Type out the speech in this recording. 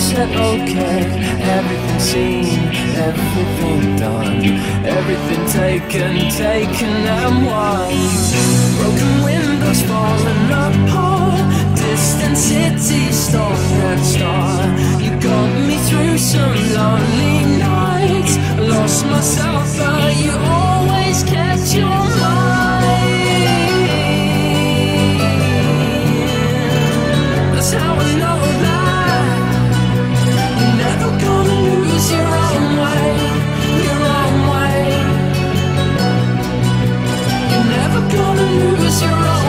said okay. Everything seen, everything done, everything taken, taken and won. Broken windows falling apart, distant cities, star and star. You got me through some lonely nights. Lost myself, but you. you're wrong.